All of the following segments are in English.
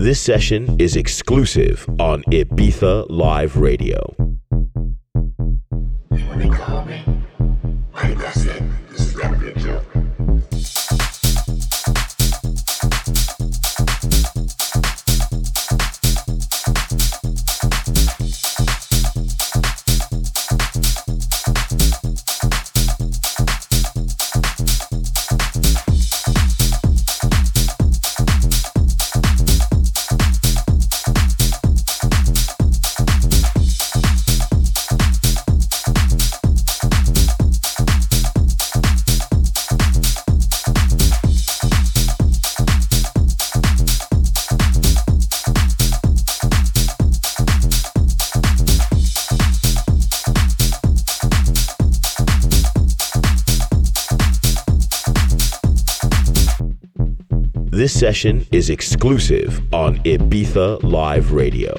This session is exclusive on Ibiza Live Radio. Session is exclusive on Ibiza Live Radio.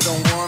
I don't want